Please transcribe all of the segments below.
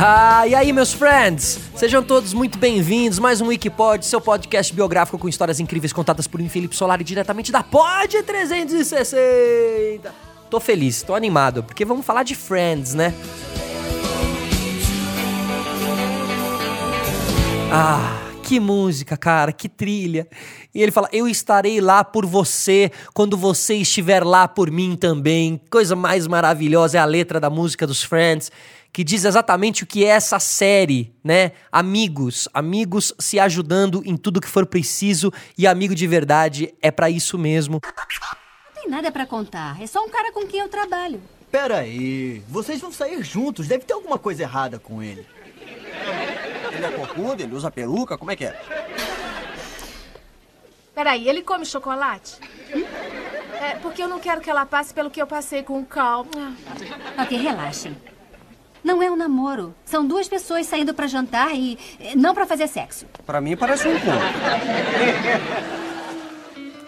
Ah, e aí, meus friends? Sejam todos muito bem-vindos. Mais um Wikipod, seu podcast biográfico com histórias incríveis contadas por mim, Felipe Solari, diretamente da Pod 360. Tô feliz, tô animado, porque vamos falar de Friends, né? Ah, que música, cara, que trilha. E ele fala: Eu estarei lá por você quando você estiver lá por mim também. Coisa mais maravilhosa é a letra da música dos Friends, que diz exatamente o que é essa série, né? Amigos, amigos se ajudando em tudo que for preciso e amigo de verdade é para isso mesmo. Não tem nada para contar, é só um cara com quem eu trabalho. Pera aí, vocês vão sair juntos, deve ter alguma coisa errada com ele. Ele é corcunda, ele usa peruca, como é que é? Peraí, ele come chocolate? É, porque eu não quero que ela passe pelo que eu passei com o Cal. Ok, relaxem. Não é um namoro. São duas pessoas saindo para jantar e eh, não para fazer sexo. Para mim parece um encontro.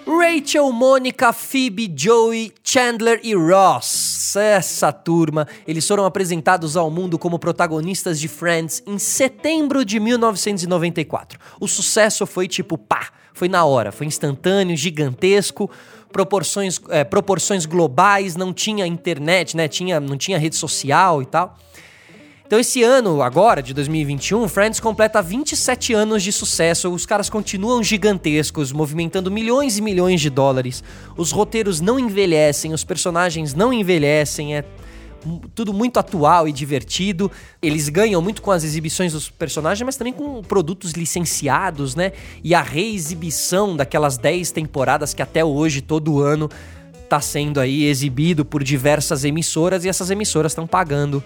Rachel, Mônica, Phoebe, Joey, Chandler e Ross. Essa turma, eles foram apresentados ao mundo como protagonistas de Friends em setembro de 1994. O sucesso foi tipo pá, foi na hora, foi instantâneo, gigantesco, proporções, é, proporções globais, não tinha internet, né? Tinha, não tinha rede social e tal. Então, esse ano, agora, de 2021, Friends completa 27 anos de sucesso. Os caras continuam gigantescos, movimentando milhões e milhões de dólares. Os roteiros não envelhecem, os personagens não envelhecem, é tudo muito atual e divertido. Eles ganham muito com as exibições dos personagens, mas também com produtos licenciados, né? E a reexibição daquelas 10 temporadas que até hoje, todo ano, tá sendo aí exibido por diversas emissoras e essas emissoras estão pagando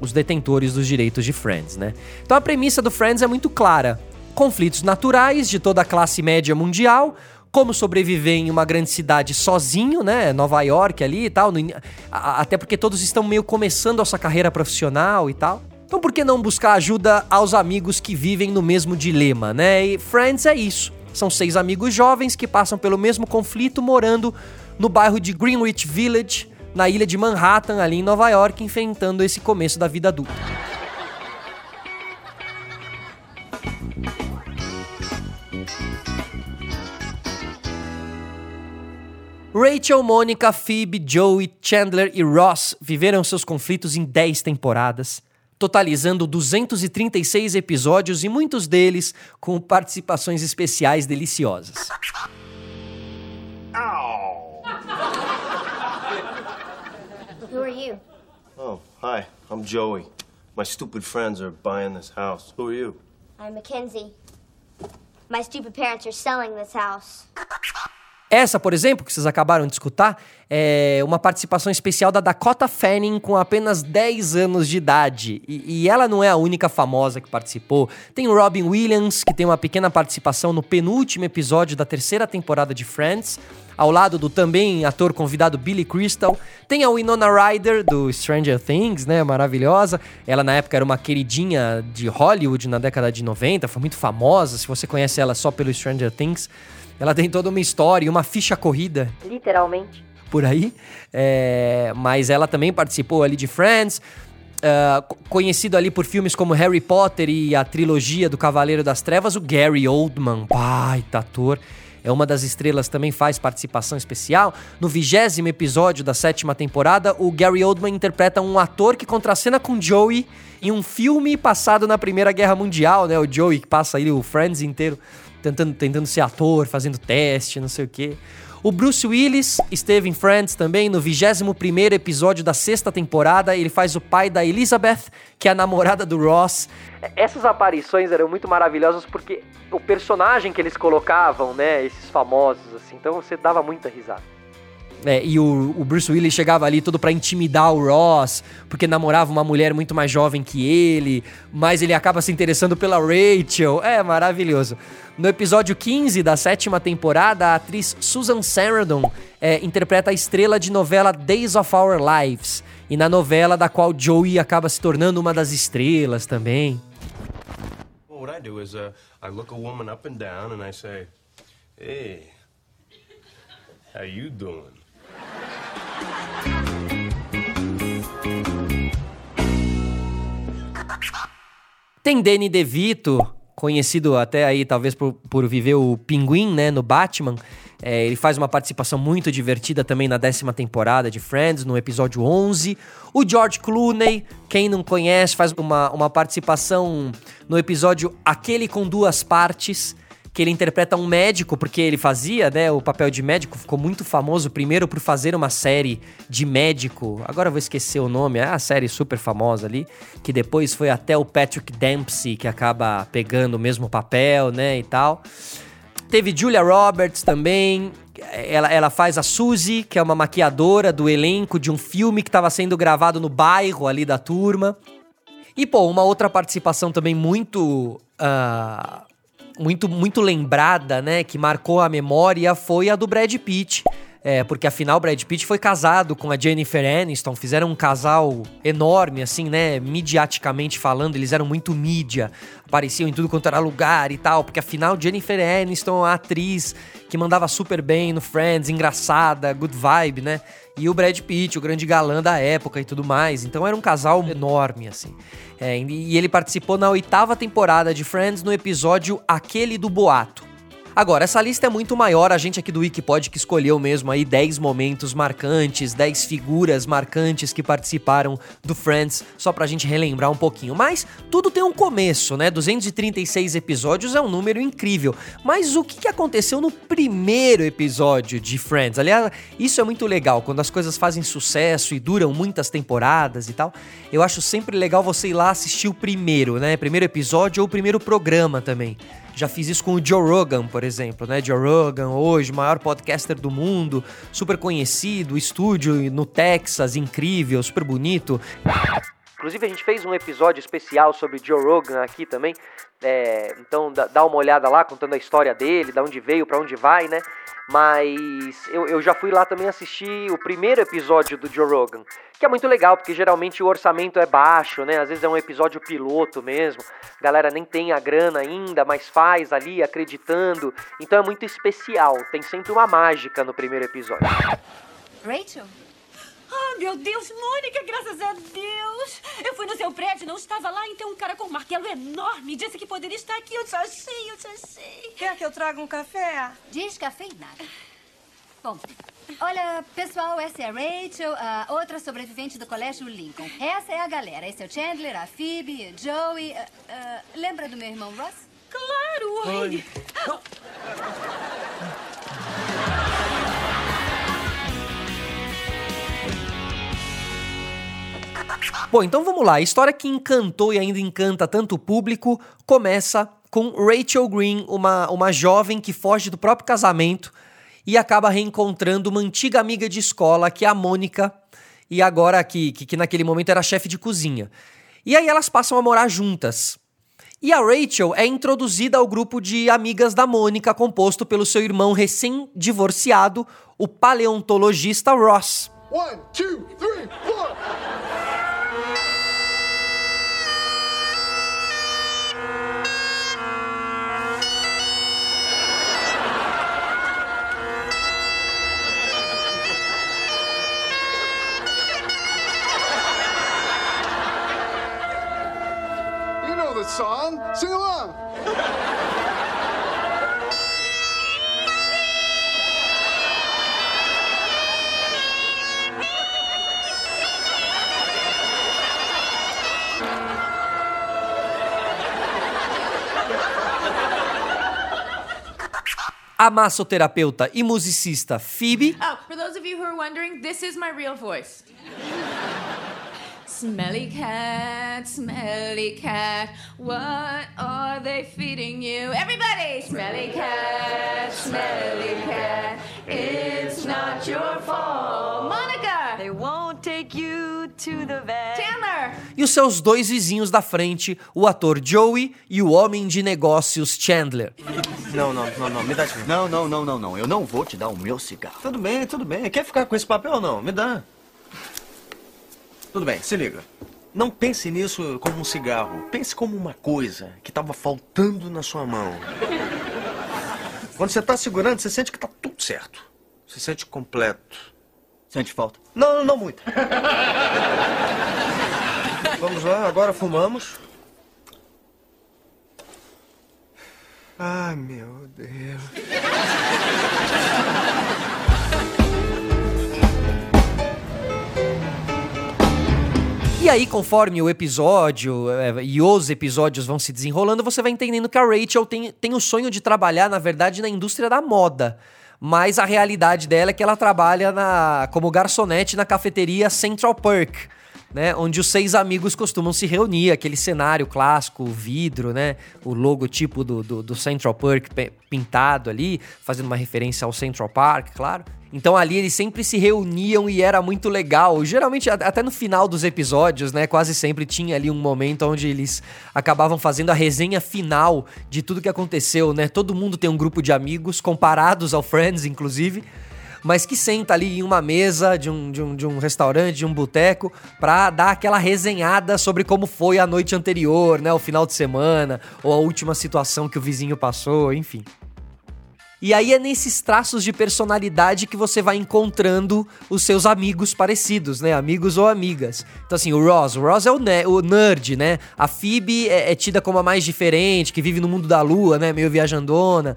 os detentores dos direitos de Friends, né? Então a premissa do Friends é muito clara: conflitos naturais de toda a classe média mundial, como sobreviver em uma grande cidade sozinho, né? Nova York ali e tal, no, até porque todos estão meio começando a sua carreira profissional e tal. Então por que não buscar ajuda aos amigos que vivem no mesmo dilema, né? E Friends é isso. São seis amigos jovens que passam pelo mesmo conflito morando no bairro de Greenwich Village, na ilha de Manhattan, ali em Nova York, enfrentando esse começo da vida adulta. Rachel, Mônica, Phoebe, Joey, Chandler e Ross viveram seus conflitos em 10 temporadas, totalizando 236 episódios e muitos deles com participações especiais deliciosas. You? Oh, hi. I'm Joey. My stupid friends are buying this house. Who are you? I'm Mackenzie. My stupid parents are selling this house. Essa, por exemplo, que vocês acabaram de escutar, é uma participação especial da Dakota Fanning com apenas 10 anos de idade. E, e, ela não é a única famosa que participou. Tem Robin Williams, que tem uma pequena participação no penúltimo episódio da terceira temporada de Friends, ao lado do também ator convidado Billy Crystal. Tem a Winona Ryder, do Stranger Things, né? Maravilhosa. Ela, na época, era uma queridinha de Hollywood na década de 90, foi muito famosa. Se você conhece ela só pelo Stranger Things. Ela tem toda uma história, uma ficha corrida. Literalmente. Por aí. É, mas ela também participou ali de Friends. Uh, conhecido ali por filmes como Harry Potter e a trilogia do Cavaleiro das Trevas, o Gary Oldman, baita ator, é uma das estrelas, também faz participação especial. No vigésimo episódio da sétima temporada, o Gary Oldman interpreta um ator que contracena com Joey em um filme passado na Primeira Guerra Mundial, né? O Joey que passa aí o Friends inteiro tentando, tentando ser ator, fazendo teste, não sei o quê. O Bruce Willis esteve em Friends também no 21 episódio da sexta temporada. Ele faz o pai da Elizabeth, que é a namorada do Ross. Essas aparições eram muito maravilhosas porque o personagem que eles colocavam, né, esses famosos, assim, então você dava muita risada. É, e o, o, Bruce Willis chegava ali todo para intimidar o Ross, porque namorava uma mulher muito mais jovem que ele, mas ele acaba se interessando pela Rachel. É maravilhoso. No episódio 15 da sétima temporada, a atriz Susan Sarandon é, interpreta a estrela de novela Days of Our Lives, e na novela da qual Joey acaba se tornando uma das estrelas também. What I do is uh, I look a woman up and down and I say, "Hey, how you doing?" Tem Danny DeVito, conhecido até aí talvez por, por viver o Pinguim, né, no Batman. É, ele faz uma participação muito divertida também na décima temporada de Friends, no episódio 11. O George Clooney, quem não conhece, faz uma, uma participação no episódio Aquele com Duas Partes, que ele interpreta um médico, porque ele fazia, né, o papel de médico, ficou muito famoso primeiro por fazer uma série de médico. Agora eu vou esquecer o nome, é a série super famosa ali, que depois foi até o Patrick Dempsey que acaba pegando o mesmo papel, né, e tal. Teve Julia Roberts também. Ela, ela faz a Suzy, que é uma maquiadora do elenco de um filme que estava sendo gravado no bairro ali da turma. E, pô, uma outra participação também muito. Uh, muito, muito lembrada, né? Que marcou a memória foi a do Brad Pitt. É, porque afinal Brad Pitt foi casado com a Jennifer Aniston, fizeram um casal enorme, assim, né? Mediaticamente falando, eles eram muito mídia, apareciam em tudo quanto era lugar e tal, porque afinal Jennifer Aniston, a atriz que mandava super bem no Friends, engraçada, good vibe, né? E o Brad Pitt, o grande galã da época e tudo mais. Então era um casal enorme, assim. É, e ele participou na oitava temporada de Friends no episódio Aquele do Boato. Agora, essa lista é muito maior, a gente aqui do Wikipod que escolheu mesmo aí 10 momentos marcantes, 10 figuras marcantes que participaram do Friends, só pra gente relembrar um pouquinho. Mas tudo tem um começo, né? 236 episódios é um número incrível. Mas o que aconteceu no primeiro episódio de Friends? Aliás, isso é muito legal, quando as coisas fazem sucesso e duram muitas temporadas e tal. Eu acho sempre legal você ir lá assistir o primeiro, né? Primeiro episódio ou o primeiro programa também. Já fiz isso com o Joe Rogan, por exemplo, né? Joe Rogan, hoje, maior podcaster do mundo, super conhecido, estúdio no Texas, incrível, super bonito. Inclusive, a gente fez um episódio especial sobre Joe Rogan aqui também. É, então, dá uma olhada lá, contando a história dele, da onde veio, para onde vai, né? Mas eu, eu já fui lá também assistir o primeiro episódio do Joe Rogan, que é muito legal, porque geralmente o orçamento é baixo, né? Às vezes é um episódio piloto mesmo, a galera nem tem a grana ainda, mas faz ali acreditando. Então é muito especial, tem sempre uma mágica no primeiro episódio. Rachel? Oh, meu Deus, Mônica, graças a Deus. Eu fui no seu prédio, não estava lá, então um cara com um martelo enorme disse que poderia estar aqui. Eu só sei, eu só sei. Quer que eu traga um café? Descafeinado. Bom, olha, pessoal, essa é a Rachel, a outra sobrevivente do Colégio Lincoln. Essa é a galera. Esse é o Chandler, a Phoebe, o Joey. Uh, uh, lembra do meu irmão Ross? Claro! Oi. Bom, então vamos lá. A história que encantou e ainda encanta tanto o público começa com Rachel Green, uma, uma jovem que foge do próprio casamento e acaba reencontrando uma antiga amiga de escola, que é a Mônica, e agora que, que, que naquele momento era chefe de cozinha. E aí elas passam a morar juntas. E a Rachel é introduzida ao grupo de amigas da Mônica, composto pelo seu irmão recém-divorciado, o paleontologista Ross. One, two, three, four. Song. Sing along. A massoterapeuta e musicista Phoebe. Oh, for those of you who are wondering, this is my real voice. Smelly cat, smelly cat, what are they feeding you? Everybody! Smelly cat, smelly cat, it's not your fault. Monica! They won't take you to the vet. Chandler! E os seus dois vizinhos da frente, o ator Joey e o homem de negócios Chandler. Não, não, não, não, me dá isso. Não, não, não, não, não. Eu não vou te dar o meu cigarro. Tudo bem, tudo bem. Quer ficar com esse papel ou não? Me dá. Tudo bem, se liga. Não pense nisso como um cigarro. Pense como uma coisa que estava faltando na sua mão. Quando você está segurando, você sente que está tudo certo. Você sente completo. Sente falta? Não, não muito. Vamos lá, agora fumamos. Ai, meu Deus. E aí, conforme o episódio é, e os episódios vão se desenrolando, você vai entendendo que a Rachel tem, tem o sonho de trabalhar, na verdade, na indústria da moda. Mas a realidade dela é que ela trabalha na, como garçonete na cafeteria Central Perk, né? Onde os seis amigos costumam se reunir, aquele cenário clássico, o vidro, né? O logotipo do, do, do Central Perk pe- pintado ali, fazendo uma referência ao Central Park, claro. Então ali eles sempre se reuniam e era muito legal. Geralmente, até no final dos episódios, né? Quase sempre tinha ali um momento onde eles acabavam fazendo a resenha final de tudo que aconteceu, né? Todo mundo tem um grupo de amigos, comparados ao Friends, inclusive. Mas que senta ali em uma mesa de um, de um, de um restaurante, de um boteco, pra dar aquela resenhada sobre como foi a noite anterior, né? O final de semana, ou a última situação que o vizinho passou, enfim. E aí é nesses traços de personalidade que você vai encontrando os seus amigos parecidos, né? Amigos ou amigas. Então, assim, o Ross. O Ross é o, ne- o nerd, né? A Phoebe é, é tida como a mais diferente, que vive no mundo da lua, né? Meio viajandona.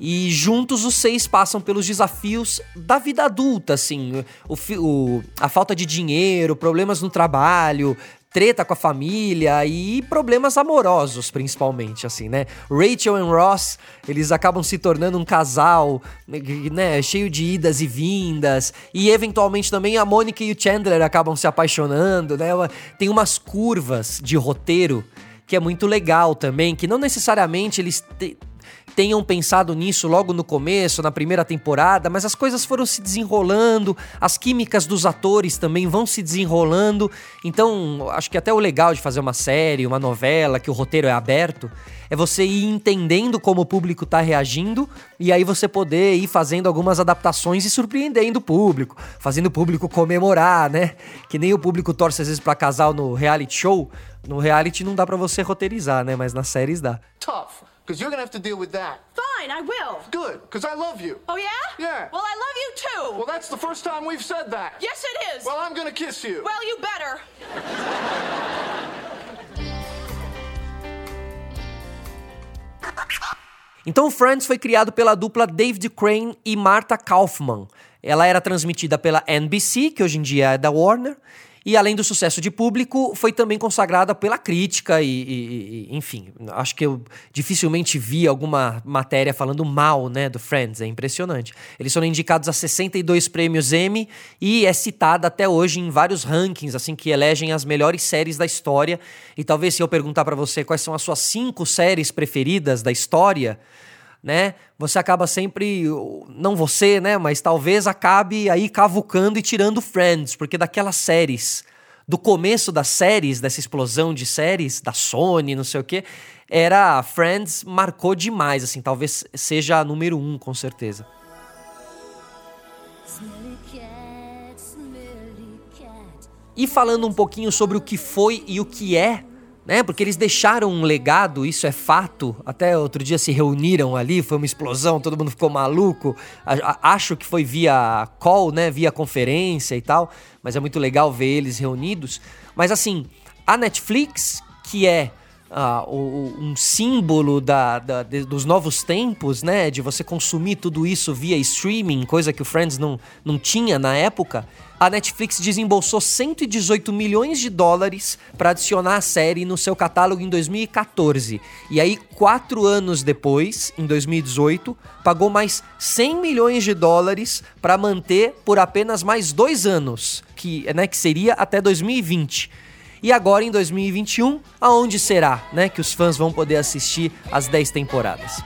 E juntos os seis passam pelos desafios da vida adulta, assim. O, o- a falta de dinheiro, problemas no trabalho, treta com a família e problemas amorosos, principalmente, assim, né? Rachel e Ross, eles acabam se tornando um casal, né, cheio de idas e vindas, e eventualmente também a Mônica e o Chandler acabam se apaixonando, né? Tem umas curvas de roteiro que é muito legal também, que não necessariamente eles tenham pensado nisso logo no começo, na primeira temporada, mas as coisas foram se desenrolando, as químicas dos atores também vão se desenrolando. Então, acho que até o legal de fazer uma série, uma novela, que o roteiro é aberto, é você ir entendendo como o público tá reagindo e aí você poder ir fazendo algumas adaptações e surpreendendo o público, fazendo o público comemorar, né? Que nem o público torce às vezes pra casal no reality show. No reality não dá pra você roteirizar, né? Mas nas séries dá. Tough, because you're gonna have to deal with that. Fine, I will. Good, because I love you. Oh, yeah? Yeah. Well, I love you too. Well, that's the first time we've said that. yes, it is. Well, I'm gonna kiss you. Well, you better. Então, Friends foi criado pela dupla David Crane e Martha Kaufman. Ela era transmitida pela NBC, que hoje em dia é da Warner, e além do sucesso de público, foi também consagrada pela crítica e, e- e- enfim, acho que eu dificilmente vi alguma matéria falando mal, né, do Friends, é impressionante. Eles foram indicados a 62 prêmios Emmy e é citada até hoje em vários rankings, assim, que elegem as melhores séries da história. E talvez se eu perguntar pra você quais são as suas cinco séries preferidas da história, né? Você acaba sempre, não você, né? Mas talvez acabe aí cavucando e tirando Friends, porque daquelas séries, do começo das séries, dessa explosão de séries, da Sony, não sei o quê, era Friends marcou demais, assim, talvez seja a número um, com certeza. E falando um pouquinho sobre o que foi e o que é, né? Porque eles deixaram um legado, isso é fato. Até outro dia se reuniram ali, foi uma explosão, todo mundo ficou maluco. Acho que foi via call, né? Via conferência e tal. Mas é muito legal ver eles reunidos. Mas assim, a Netflix, que é um símbolo da, da- de- dos novos tempos, né? De você consumir tudo isso via streaming, coisa que o Friends não, não tinha na época. A Netflix desembolsou 118 milhões de dólares para adicionar a série no seu catálogo em 2014. E aí, quatro anos depois, em 2018, pagou mais 100 milhões de dólares para manter por apenas mais dois anos, que, né, que seria até 2020. E agora em 2021, aonde será, né, que os fãs vão poder assistir as 10 temporadas?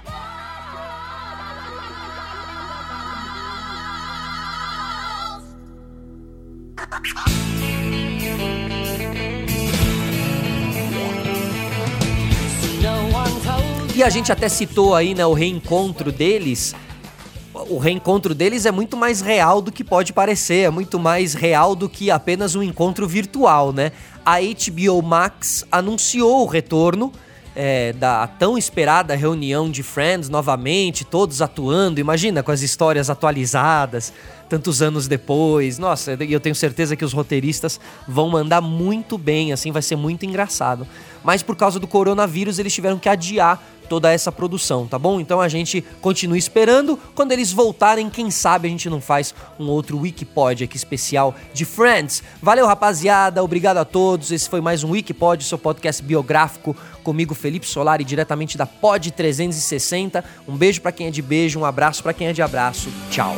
E a gente até citou aí, né, o reencontro deles. O reencontro deles é muito mais real do que pode parecer, é muito mais real do que apenas um encontro virtual, né? A HBO Max anunciou o retorno é, da tão esperada reunião de Friends novamente, todos atuando, imagina, com as histórias atualizadas, tantos anos depois. Nossa, eu tenho certeza que os roteiristas vão mandar muito bem, assim, vai ser muito engraçado. Mas por causa do coronavírus, eles tiveram que adiar toda essa produção, tá bom? Então a gente continua esperando. Quando eles voltarem, quem sabe a gente não faz um outro Wikipod aqui especial de Friends. Valeu, rapaziada. Obrigado a todos. Esse foi mais um Wikipod, seu podcast biográfico comigo, Felipe Solari, diretamente da Pod 360. Um beijo para quem é de beijo, um abraço para quem é de abraço. Tchau.